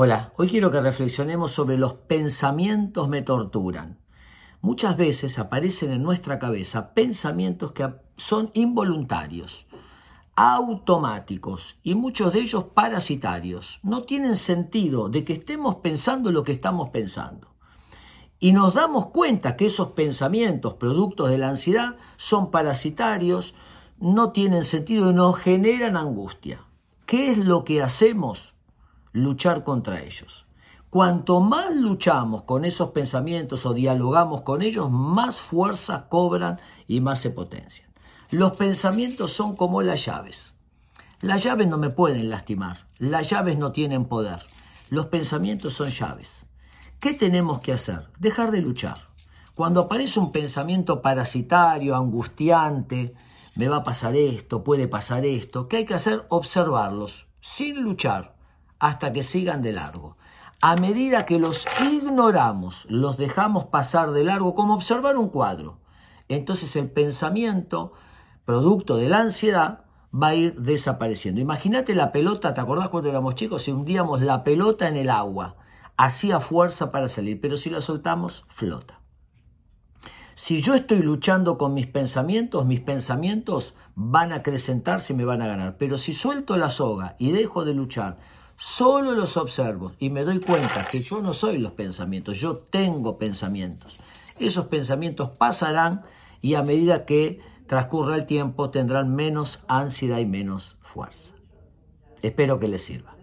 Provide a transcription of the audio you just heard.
Hola, hoy quiero que reflexionemos sobre los pensamientos me torturan. Muchas veces aparecen en nuestra cabeza pensamientos que son involuntarios, automáticos y muchos de ellos parasitarios. No tienen sentido de que estemos pensando lo que estamos pensando. Y nos damos cuenta que esos pensamientos, productos de la ansiedad, son parasitarios, no tienen sentido y nos generan angustia. ¿Qué es lo que hacemos? Luchar contra ellos. Cuanto más luchamos con esos pensamientos o dialogamos con ellos, más fuerza cobran y más se potencian. Los pensamientos son como las llaves. Las llaves no me pueden lastimar, las llaves no tienen poder. Los pensamientos son llaves. ¿Qué tenemos que hacer? Dejar de luchar. Cuando aparece un pensamiento parasitario, angustiante, me va a pasar esto, puede pasar esto, ¿qué hay que hacer? Observarlos, sin luchar, hasta que sigan de largo. A medida que los ignoramos, los dejamos pasar de largo, como observar un cuadro. Entonces el pensamiento, producto de la ansiedad, va a ir desapareciendo. Imagínate la pelota, ¿te acordás cuando éramos chicos? Si hundíamos la pelota en el agua, hacía fuerza para salir, pero si la soltamos, flota. Si yo estoy luchando con mis pensamientos, mis pensamientos van a acrecentarse y me van a ganar. Pero si suelto la soga y dejo de luchar, Solo los observo y me doy cuenta que yo no soy los pensamientos, yo tengo pensamientos. Esos pensamientos pasarán y a medida que transcurra el tiempo tendrán menos ansiedad y menos fuerza. Espero que les sirva.